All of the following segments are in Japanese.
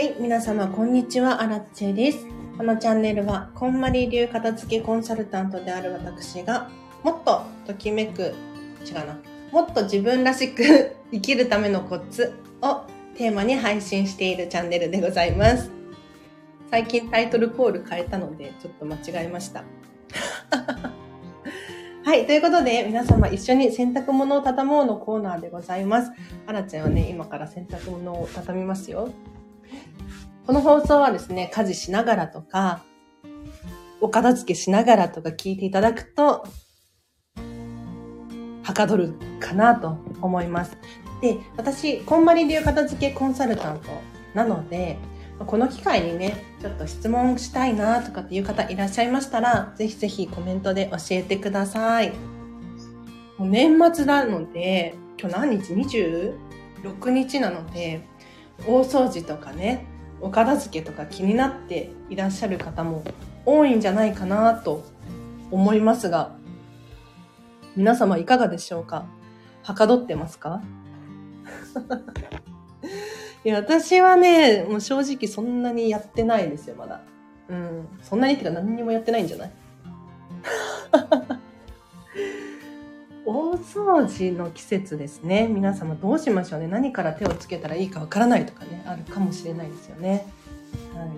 はい、皆様、こんにちは、アラッチェです。このチャンネルは、こんまり流片付けコンサルタントである私が、もっとときめく、違うな、もっと自分らしく 生きるためのコツをテーマに配信しているチャンネルでございます。最近タイトルコール変えたので、ちょっと間違えました。はい。ということで、皆様一緒に洗濯物を畳もうのコーナーでございます。あらちゃんはね、今から洗濯物を畳みますよ。この放送はですね、家事しながらとか、お片付けしながらとか聞いていただくと、はかどるかなと思います。で、私、こんまり流片付けコンサルタントなので、この機会にね、ちょっと質問したいなとかっていう方いらっしゃいましたら、ぜひぜひコメントで教えてください。もう年末なので、今日何日 ?26 日なので、大掃除とかね、お片付けとか気になっていらっしゃる方も多いんじゃないかなと思いますが、皆様いかがでしょうか？はかどってますか？いや、私はね、もう正直そんなにやってないですよ、まだ。うん。そんなにってか何にもやってないんじゃない？大掃除の季節ですね。皆様どうしましょうね。何から手をつけたらいいかわからないとかね、あるかもしれないですよね。はい。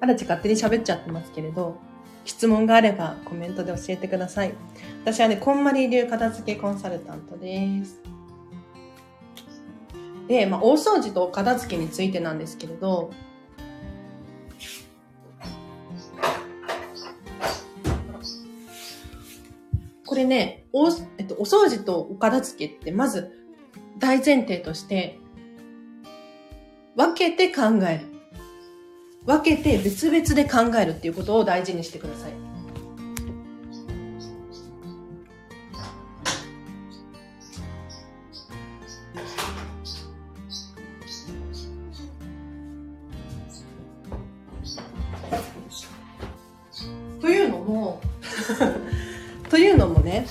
あらち勝手に喋っちゃってますけれど、質問があればコメントで教えてください。私はね、こんまり流片付けコンサルタントです。で、まあ、大掃除とお片付けについてなんですけれど、れね、お,、えっと、お掃除とお片付けって、まず大前提として、分けて考える。分けて別々で考えるっていうことを大事にしてください。というのも、というのもね、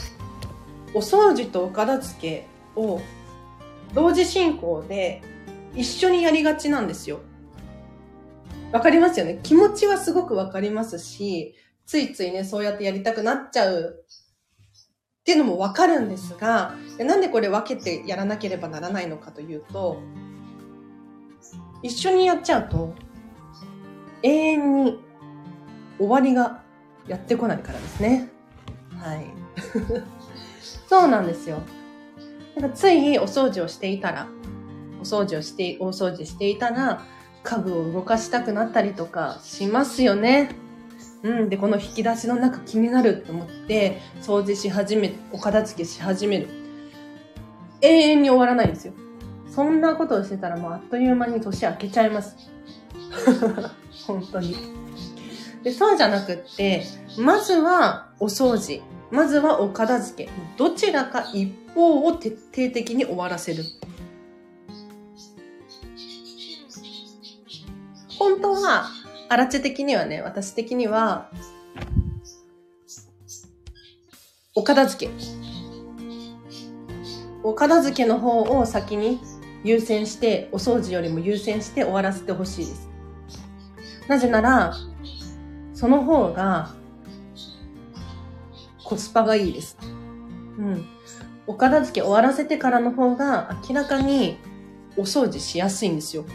お掃除とお片付けを同時進行で一緒にやりがちなんですよ。わかりますよね？気持ちはすごくわかりますし、ついついね、そうやってやりたくなっちゃうっていうのもわかるんですが、なんでこれ分けてやらなければならないのかというと、一緒にやっちゃうと、永遠に終わりがやってこないからですね。はい。そうなんですよ。なんかついお掃除をしていたら、お掃除をして、大掃除していたら、家具を動かしたくなったりとかしますよね。うん。で、この引き出しの中気になると思って、掃除し始め、お片付けし始める。永遠に終わらないんですよ。そんなことをしてたらもうあっという間に年明けちゃいます。本当に。で、そうじゃなくって、まずはお掃除。まずはお片付け。どちらか一方を徹底的に終わらせる。本当は、アラチェ的にはね、私的には、お片付け。お片付けの方を先に優先して、お掃除よりも優先して終わらせてほしいです。なぜなら、その方がコスパがいいです。うん。お片付け終わらせてからの方が明らかにお掃除しやすいんですよ。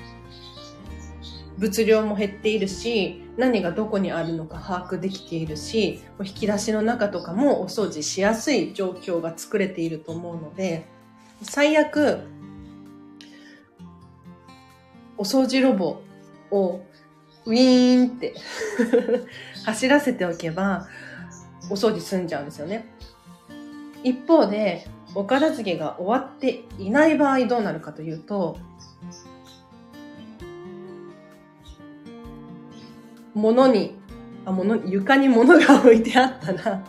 物量も減っているし、何がどこにあるのか把握できているし、引き出しの中とかもお掃除しやすい状況が作れていると思うので、最悪、お掃除ロボをウィーンって 走らせておけば、お掃除済んじゃうんですよね。一方で、お片付けが終わっていない場合どうなるかというと、物に、あ、物、床に物が置いてあったら、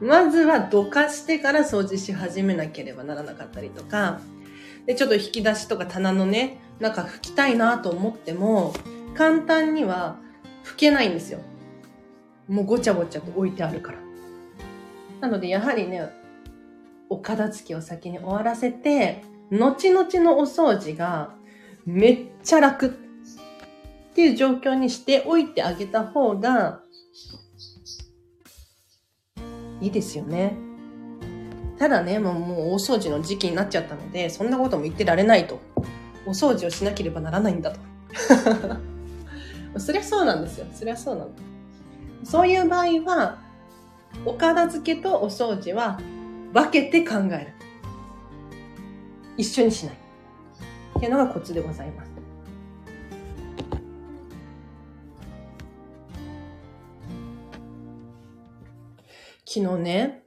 まずはどかしてから掃除し始めなければならなかったりとか、で、ちょっと引き出しとか棚のね、中拭きたいなと思っても、簡単には拭けないんですよ。もうごちゃごちゃと置いてあるから。なので、やはりね、お片付けを先に終わらせて、後々のお掃除がめっちゃ楽っていう状況にしておいてあげた方がいいですよね。ただね、もうもう大掃除の時期になっちゃったので、そんなことも言ってられないと。お掃除をしなければならないんだと。そりゃそうなんですよ。そりゃそうなの。そういう場合は、お片付けとお掃除は分けて考える。一緒にしない。っていうのがコツでございます。昨日ね、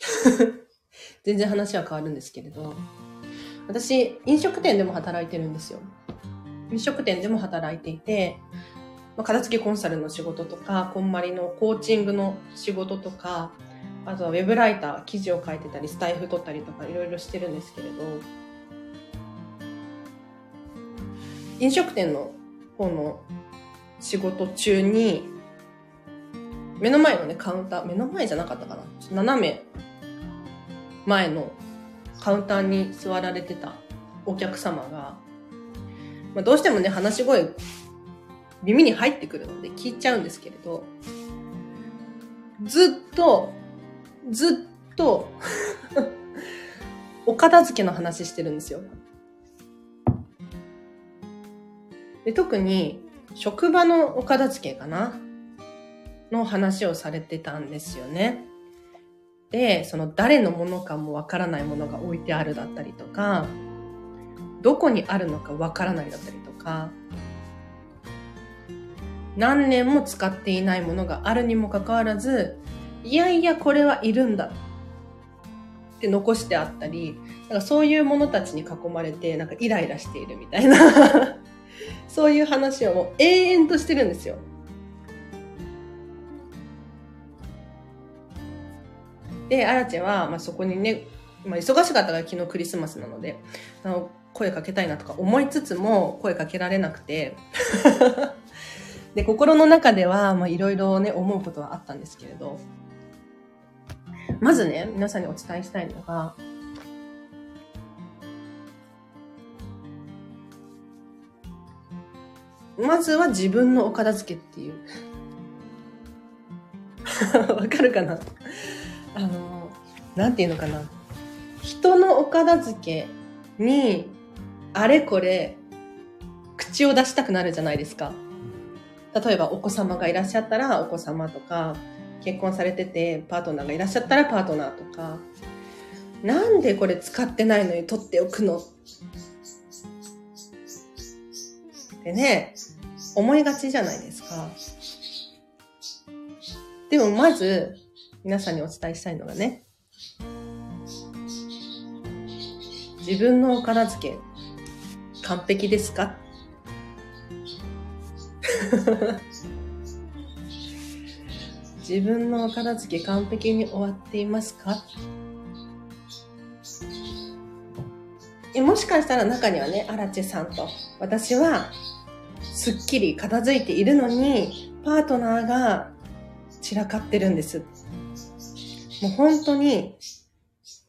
全然話は変わるんですけれど、私、飲食店でも働いてるんですよ。飲食店でも働いていて、まあ、片付けコンサルの仕事とか、こんまりのコーチングの仕事とか、あとはウェブライター、記事を書いてたり、スタイフ取ったりとかいろいろしてるんですけれど、飲食店の方の仕事中に、目の前のね、カウンター、目の前じゃなかったかな。斜め前のカウンターに座られてたお客様が、まあ、どうしてもね、話し声耳に入ってくるので聞いちゃうんですけれど、ずっと、ずっと お片付けの話してるんですよ。で特に、職場のお片付けかな？の話をされてたんですよね。で、その誰のものかもわからないものが置いてあるだったりとか、どこにあるのかわからないだったりとか、何年も使っていないものがあるにもかかわらず、いやいやこれはいるんだって残してあったり、なんかそういうものたちに囲まれて、なんかイライラしているみたいな そういう話をもう永遠としてるんですよ。で、アラチェは、まあ、そこにね、まあ、忙しかったから昨日クリスマスなので、あの声かけたいなとか思いつつも声かけられなくて で、心の中では、まあ、いろいろね、思うことはあったんですけれど、まずね、皆さんにお伝えしたいのが、まずは自分のお片付けっていう。わかるかな？あの、なんていうのかな？人のお片付けに、あれこれ、口を出したくなるじゃないですか。例えばお子様がいらっしゃったらお子様とか、結婚されててパートナーがいらっしゃったらパートナーとか、なんでこれ使ってないのに取っておくの？ってね、思いがちじゃないですか。でもまず、皆さんにお伝えしたいのがね、自分のお片付け、完璧ですか？自分のお片付け完璧に終わっていますか？もしかしたら中にはね、アラチェさんと、私は、すっきり片付いているのに、パートナーが散らかってるんです。もう本当に、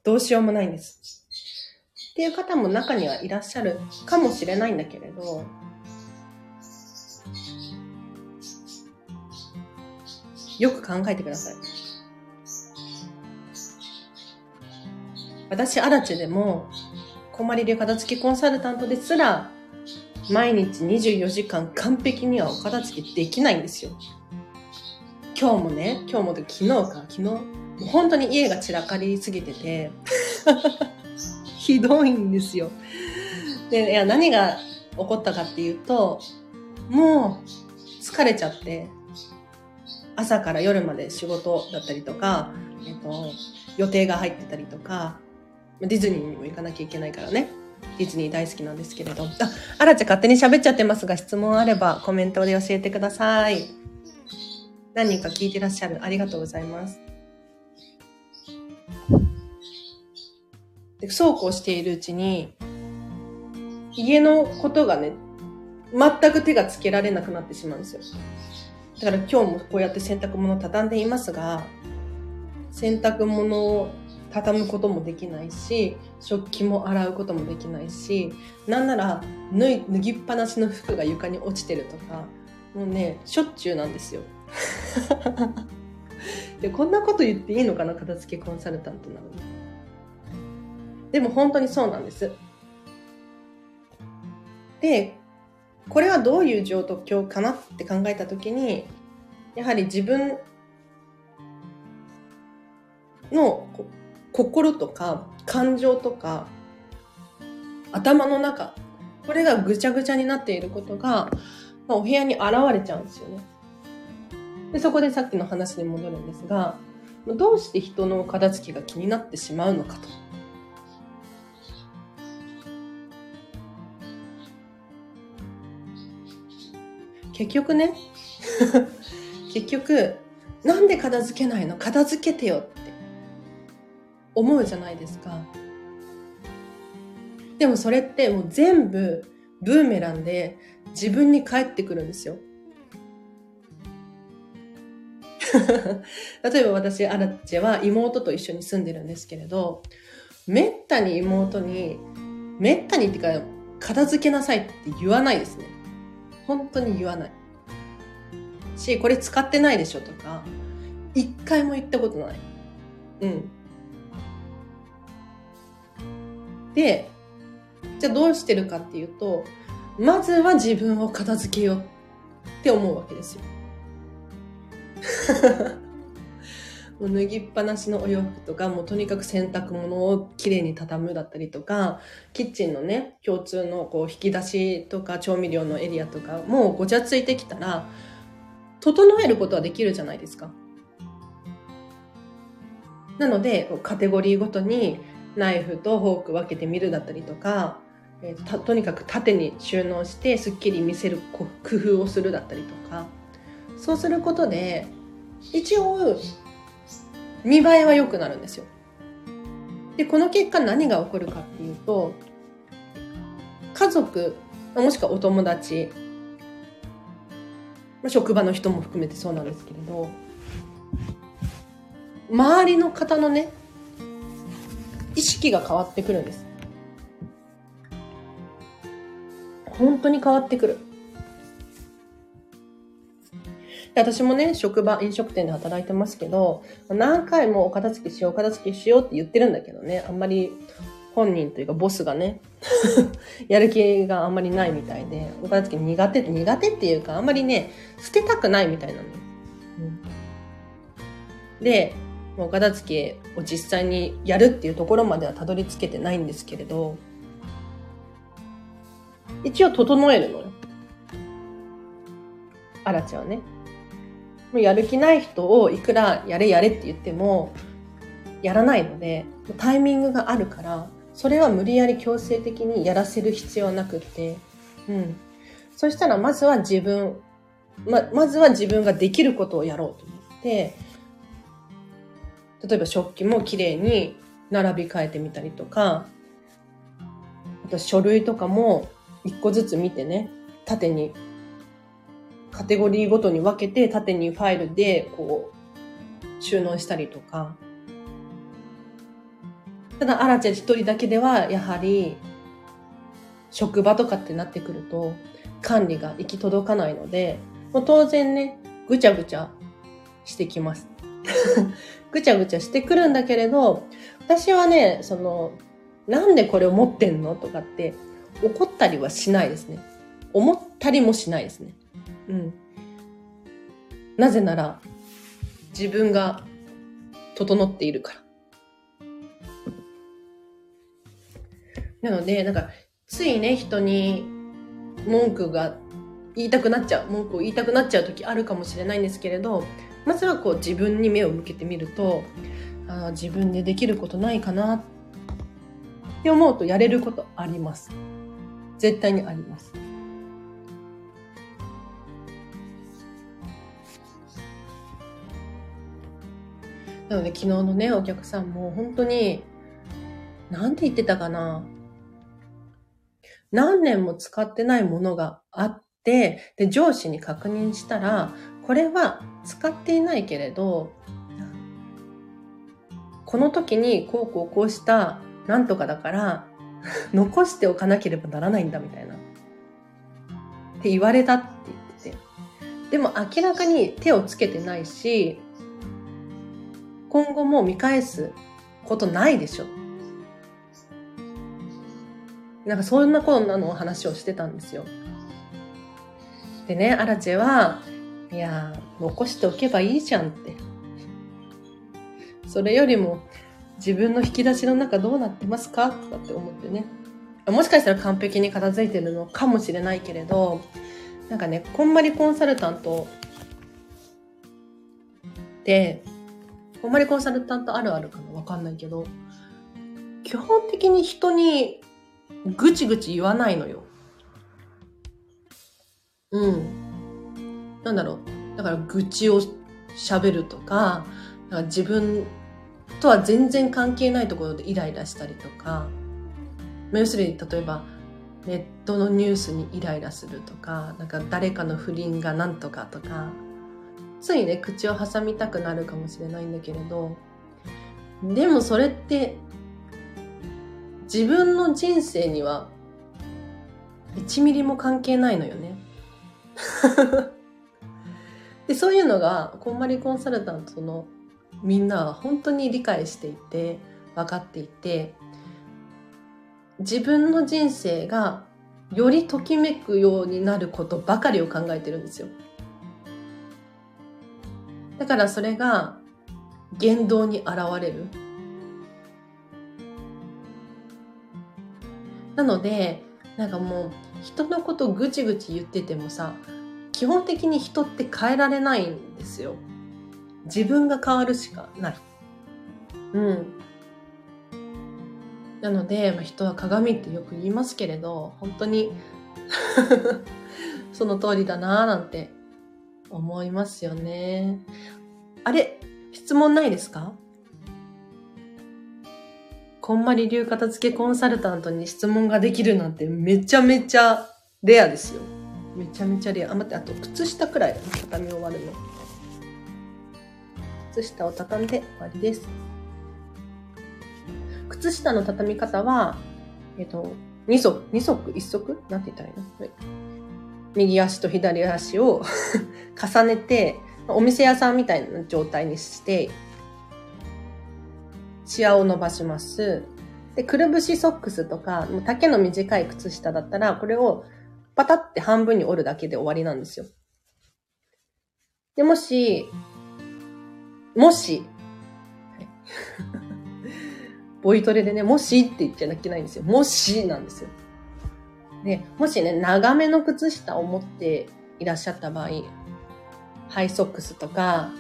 どうしようもないんです。っていう方も中にはいらっしゃるかもしれないんだけれど、よく考えてください。私、アラチェでも、こまり流片付きコンサルタントですら、毎日24時間完璧にはお片付けできないんですよ。今日もね、今日も昨日か、昨日、もう本当に家が散らかりすぎてて、ひどいんですよ。で、いや、何が起こったかっていうと、もう疲れちゃって、朝から夜まで仕事だったりとか、えっと、予定が入ってたりとか、ディズニーにも行かなきゃいけないからね。ディズニー大好きなんですけれど。あ、あらちゃ勝手に喋っちゃってますが、質問あればコメントで教えてください。何人か聞いてらっしゃる。ありがとうございます。でそうこうしているうちに、家のことがね、全く手がつけられなくなってしまうんですよ。だから今日もこうやって洗濯物を畳んでいますが、洗濯物を畳むこともできないし、食器も洗うこともできないし、なんなら脱い脱ぎっぱなしの服が床に落ちてるとか、もうね、しょっちゅうなんですよ。で、こんなこと言っていいのかな、片付けコンサルタントなのに。でも本当にそうなんです。で、これはどういう状況かなって考えたときに、やはり自分の心とか感情とか頭の中、これがぐちゃぐちゃになっていることが、まあ、お部屋に現れちゃうんですよね。で、そこでさっきの話に戻るんですが、どうして人の片付けが気になってしまうのかと。結局ね結局なんで片付けないの？片付けてよって思うじゃないですか。でもそれってもう全部ブーメランで自分に返ってくるんですよ。例えば私アラチェは妹と一緒に住んでるんですけれどめったに妹にめったにってか片付けなさいって言わないですね。本当に言わない。し、これ使ってないでしょとか、一回も言ったことない。うん。で、じゃあどうしてるかっていうと、まずは自分を片付けようって思うわけですよ。もう脱ぎっぱなしのお洋服とか、もうとにかく洗濯物をきれいに畳むだったりとか、キッチンのね、共通のこう引き出しとか調味料のエリアとか、もうごちゃついてきたら、整えることはできるじゃないですか。なので、カテゴリーごとにナイフとフォーク分けてみるだったりとか、えー、とにかく縦に収納してすっきり見せる工夫をするだったりとか、そうすることで、一応見栄えは良くなるんですよ。で、この結果何が起こるかっていうと、家族、もしくはお友達、職場の人も含めてそうなんですけれど、周りの方のね、意識が変わってくるんです。本当に変わってくる。私もね、職場、飲食店で働いてますけど、何回もお片付けしよう、お片付けしようって言ってるんだけどね、あんまり本人というかボスがね、やる気があんまりないみたいで、お片付け苦手、苦手っていうか、あんまりね、捨てたくないみたいなの。うん、で、お片付けを実際にやるっていうところまではたどり着けてないんですけれど、一応整えるのよ。あらちゃんはね。もうやる気ない人をいくらやれやれって言っても、やらないので、タイミングがあるから、それは無理やり強制的にやらせる必要なくて、うん。そしたらまずは自分、ま、まずは自分ができることをやろうと思って、例えば食器もきれいに並び替えてみたりとか、あと書類とかも一個ずつ見てね、縦にカテゴリーごとに分けて縦にファイルでこう収納したりとか。ただ、アラちゃん一人だけではやはり職場とかってなってくると管理が行き届かないので、もう当然ね、ぐちゃぐちゃしてきます。ぐちゃぐちゃしてくるんだけれど、私はね、その、なんでこれを持ってんのとかって怒ったりはしないですね。思ったりもしないですね。うん。なぜなら、自分が整っているから。なので、なんか、ついね、人に文句が言いたくなっちゃう、文句を言いたくなっちゃう時あるかもしれないんですけれど、まずはこう自分に目を向けてみると、あ自分でできることないかなって思うとやれることあります。絶対にあります。なので昨日のね、お客さんも本当に、なんて言ってたかな。何年も使ってないものがあって、で、上司に確認したら、これは使っていないけれど、この時にこうこうこうしたなんとかだから 残しておかなければならないんだみたいな。って言われたって言ってて。でも明らかに手をつけてないし、今後も見返すことないでしょ。なんかそんなこんなの話をしてたんですよ。でね、アラチェは、いや、残しておけばいいじゃんって。それよりも、自分の引き出しの中どうなってますかとかって思ってね。もしかしたら完璧に片付いてるのかもしれないけれど、なんかね、こんまりコンサルタントで、こんまりコンサルタントあるあるかなわかんないけど、基本的に人にぐちぐち言わないのよ。うん。なんだろう。だから愚痴を喋るとか、か自分とは全然関係ないところでイライラしたりとか、要するに例えばネットのニュースにイライラするとか、なんか誰かの不倫がなんとかとか、ついね、口を挟みたくなるかもしれないんだけれど、でもそれって自分の人生には1ミリも関係ないのよね。で、そういうのが、こんまりコンサルタントのみんなは本当に理解していて、分かっていて、自分の人生がよりときめくようになることばかりを考えてるんですよ。だからそれが言動に現れる。なので、なんかもう人のことぐちぐち言っててもさ、基本的に人って変えられないんですよ。自分が変わるしかない。うん。なので、まあ、人は鏡ってよく言いますけれど、本当に その通りだなぁなんて思いますよね。あれ質問ないですか？こんまり流片付けコンサルタントに質問ができるなんてめちゃめちゃレアですよ。めちゃめちゃレア。あ、待って、あと靴下くらい畳み終わるの。靴下を畳んで終わりです。靴下の畳み方は、えっと、2足、2足 ?1 足？なんて言ったらいいの、はい、右足と左足を 重ねて、お店屋さんみたいな状態にして、シワを伸ばします。で、くるぶしソックスとか、丈の短い靴下だったら、これをパタって半分に折るだけで終わりなんですよ。で、もし、もし、ボイトレでね、もしって言っちゃいけないんですよ。もしなんですよ。で、もしね、長めの靴下を持っていらっしゃった場合、ハイソックスとか、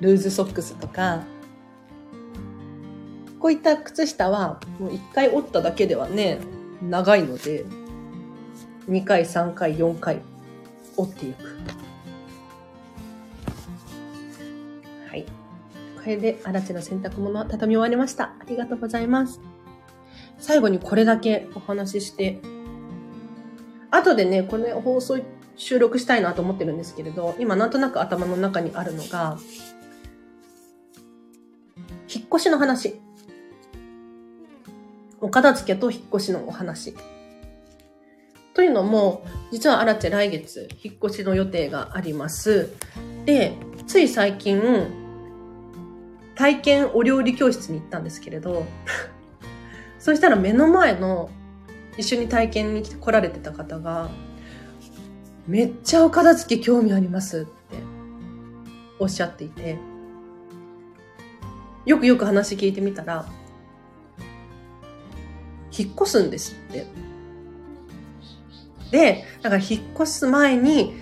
ルーズソックスとか、こういった靴下は、もう一回折っただけではね、長いので、2回、3回、4回、折っていく。はい。これで、荒地の洗濯物は畳み終わりました。ありがとうございます。最後にこれだけお話しして、後でね、これ放送収録したいなと思ってるんですけれど、今なんとなく頭の中にあるのが、引っ越しの話。お片付けと引っ越しのお話。というのも、実はアラチェ来月、引っ越しの予定があります。で、つい最近、体験お料理教室に行ったんですけれど、そしたら目の前の一緒に体験に来られてた方が、めっちゃお片付け興味ありますっておっしゃっていて、よくよく話聞いてみたら、引っ越すんですって。で、だから引っ越す前に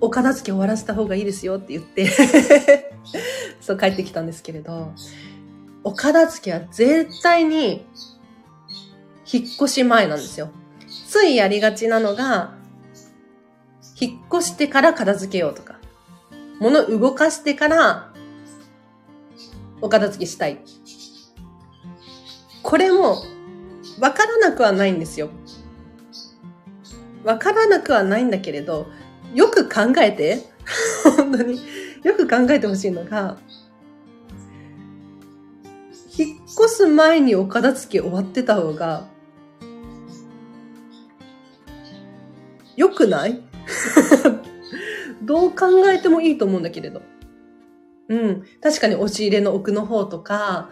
お片付け終わらせた方がいいですよって言って そう帰ってきたんですけれど、お片付けは絶対に引っ越し前なんですよ。ついやりがちなのが、引っ越してから片付けようとか、物動かしてからお片付けしたい。これもわからなくはないんですよ。わからなくはないんだけれど、よく考えて、本当に、よく考えてほしいのが、引っ越す前にお片付け終わってた方が、良くない？どう考えてもいいと思うんだけれど。うん。確かに押し入れの奥の方とか、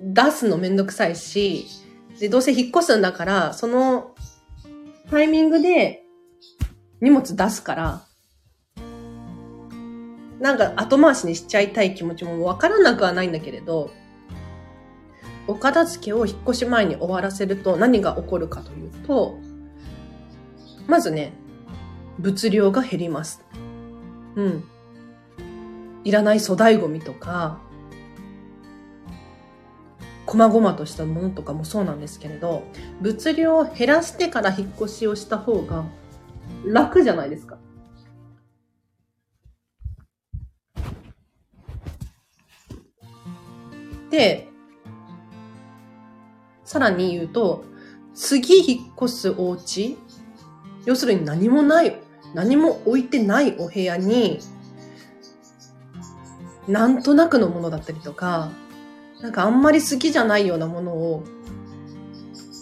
出すのめんどくさいし、で、どうせ引っ越すんだから、そのタイミングで荷物出すから、なんか後回しにしちゃいたい気持ちもわからなくはないんだけれど、お片付けを引っ越し前に終わらせると何が起こるかというと、まずね、物量が減ります。うん。いらない粗大ゴミとか、細々としたものとかもそうなんですけれど、物量を減らしてから引っ越しをした方が楽じゃないですか。で、さらに言うと、次引っ越すお家要するに何もない、何も置いてないお部屋に、なんとなくのものだったりとか、なんかあんまり好きじゃないようなものを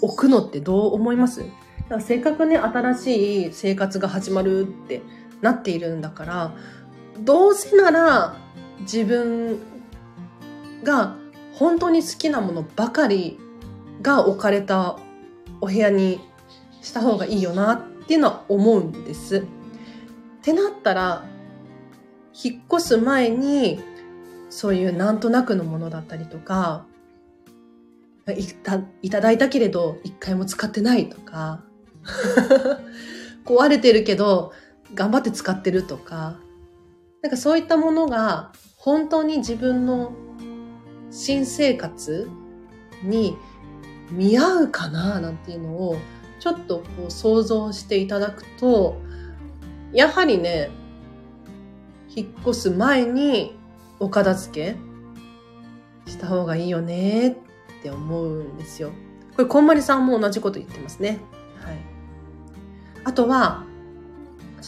置くのってどう思います？だかせっかくね、新しい生活が始まるってなっているんだから、どうせなら自分が本当に好きなものばかりが置かれたお部屋にした方がいいよなっていうのは思うんです。ってなったら、引っ越す前にそういうなんとなくのものだったりとか、いたいただいたけれど一回も使ってないとか、壊れてるけど頑張って使ってるとか、なんかそういったものが本当に自分の新生活に見合うかななんていうのをちょっとこう想像していただくと、やはりね、引っ越す前にお片付けした方がいいよねって思うんですよ。これ、こんまりさんも同じこと言ってますね。はい。あとは、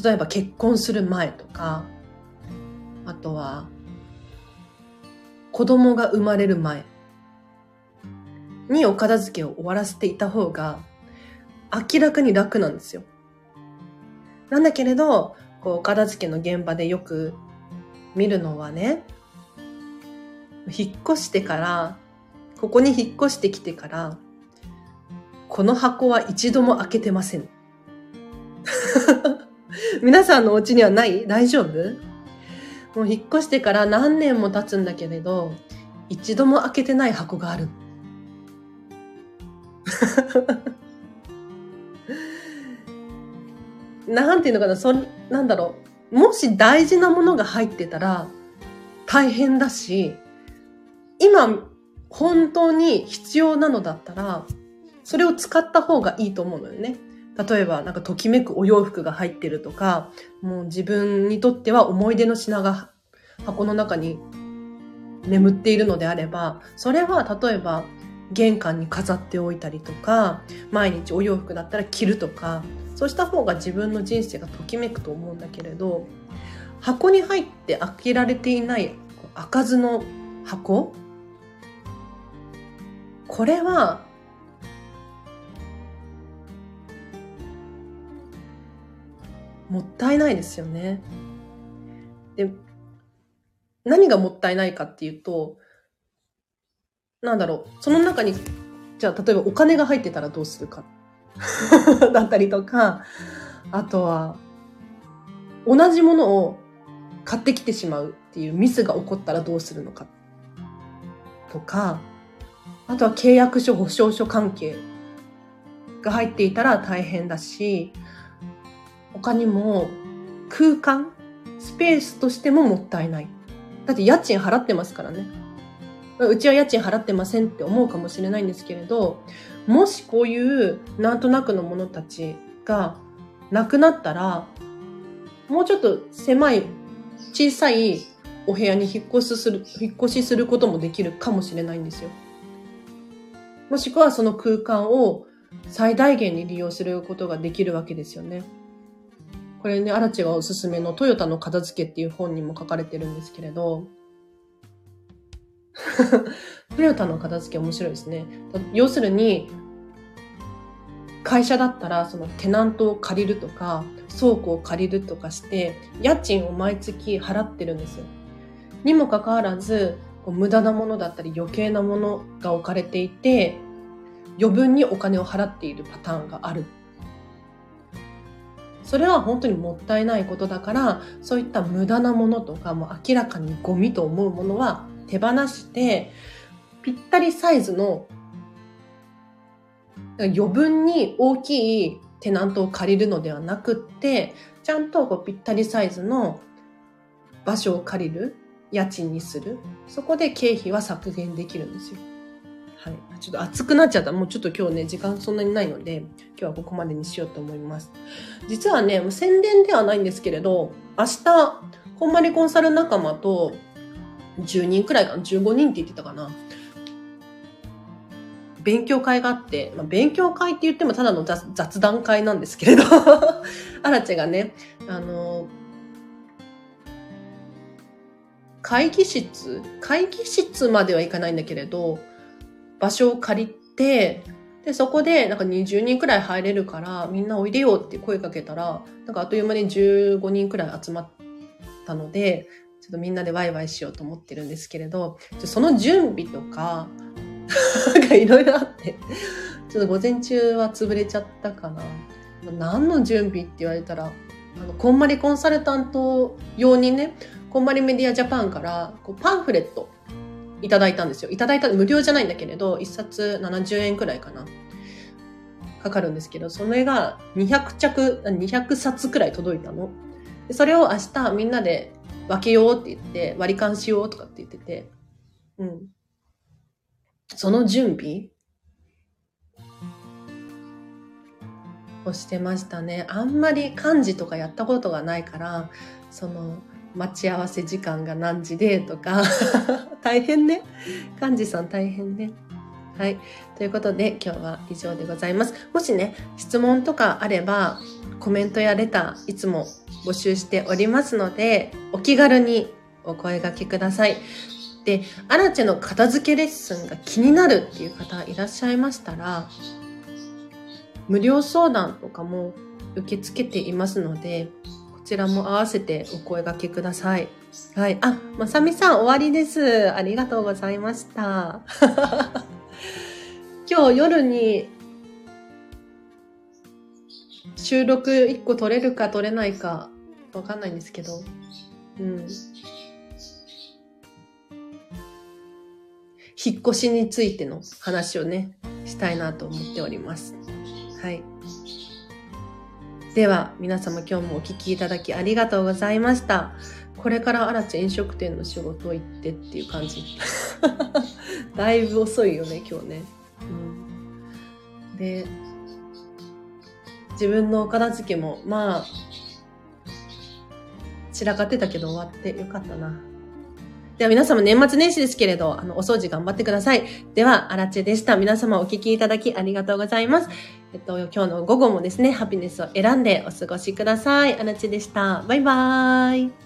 例えば結婚する前とか、あとは、子供が生まれる前にお片付けを終わらせていた方が、明らかに楽なんですよ。なんだけれど、こう、お片付けの現場でよく見るのはね、引っ越してから、ここに引っ越してきてから、この箱は一度も開けてません。皆さんのお家にはない？大丈夫？もう引っ越してから何年も経つんだけれど、一度も開けてない箱がある。なんていうのかな、そなんだろう？もし大事なものが入ってたら大変だし、今、本当に必要なのだったら、それを使った方がいいと思うのよね。例えば、なんかときめくお洋服が入ってるとか、もう自分にとっては思い出の品が箱の中に眠っているのであれば、それは例えば玄関に飾っておいたりとか、毎日お洋服だったら着るとか、そうした方が自分の人生がときめくと思うんだけれど、箱に入って開けられていない開かずの箱これは、もったいないですよね。で、何がもったいないかっていうと、なんだろう、その中に、じゃあ例えばお金が入ってたらどうするか だったりとか、あとは、同じものを買ってきてしまうっていうミスが起こったらどうするのかとか、あとは契約書、保証書関係が入っていたら大変だし、他にも空間、スペースとしてももったいない。だって家賃払ってますからね。うちは家賃払ってませんって思うかもしれないんですけれど、もしこういうなんとなくのものたちがなくなったら、もうちょっと狭い、小さいお部屋に引っ越しする、引っ越しすることもできるかもしれないんですよ。もしくはその空間を最大限に利用することができるわけですよね。これね、アラチがおすすめのトヨタの片付けっていう本にも書かれてるんですけれど、トヨタの片付け面白いですね。要するに、会社だったらそのテナントを借りるとか倉庫を借りるとかして家賃を毎月払ってるんですよ。にもかかわらず無駄なものだったり余計なものが置かれていて余分にお金を払っているパターンがある。それは本当にもったいないことだからそういった無駄なものとかも明らかにゴミと思うものは手放してぴったりサイズの余分に大きいテナントを借りるのではなくって、ちゃんとこうぴったりサイズの場所を借りる、家賃にする。そこで経費は削減できるんですよ。はい。ちょっと熱くなっちゃった。もうちょっと今日ね、時間そんなにないので、今日はここまでにしようと思います。実はね、宣伝ではないんですけれど、明日、こんまりコンサル仲間と10人くらいかな、15人って言ってたかな？勉強会があって、まあ、勉強会って言ってもただの雑談会なんですけれど アラチェがね、あの、会議室会議室まではいかないんだけれど、場所を借りて、で、そこでなんか20人くらい入れるから、みんなおいでよって声かけたら、なんかあっという間に15人くらい集まったので、ちょっとみんなでワイワイしようと思ってるんですけれど、その準備とか、なんかいろいろあって、ちょっと午前中は潰れちゃったかな。何の準備って言われたら、あの、こんまりコンサルタント用にね、こんまりメディアジャパンからこうパンフレットいただいたんですよ。いただいた、無料じゃないんだけれど、1冊70円くらいかな。かかるんですけど、それが200着、200冊くらい届いたの。でそれを明日みんなで分けようって言って、割り勘しようとかって言ってて、うん。その準備をしてましたね。あんまり漢字とかやったことがないから、その、待ち合わせ時間が何時でとか 大変ね。漢字さん大変ね。はい。ということで今日は以上でございます。もしね、質問とかあれば、コメントやレターいつも募集しておりますので、お気軽にお声掛けください。で、アラチェの片付けレッスンが気になるっていう方いらっしゃいましたら、無料相談とかも受け付けていますので、ちらも合わせてお声掛けください。はい。あ、まさみさん終わりです。ありがとうございました。今日夜に収録1個取れるか取れないかわかんないんですけど、うん。引っ越しについての話をね、したいなと思っております。はい。では、皆様今日もお聴きいただきありがとうございました。これから荒地飲食店の仕事行ってっていう感じ。だいぶ遅いよね、今日ね。うん、で、自分のお片付けも、まあ、散らかってたけど終わってよかったな。では皆様年末年始ですけれど、あの、お掃除頑張ってください。では、アラチェでした。皆様お聞きいただきありがとうございます。えっと、今日の午後もですね、ハピネスを選んでお過ごしください。アラチェでした。バイバーイ。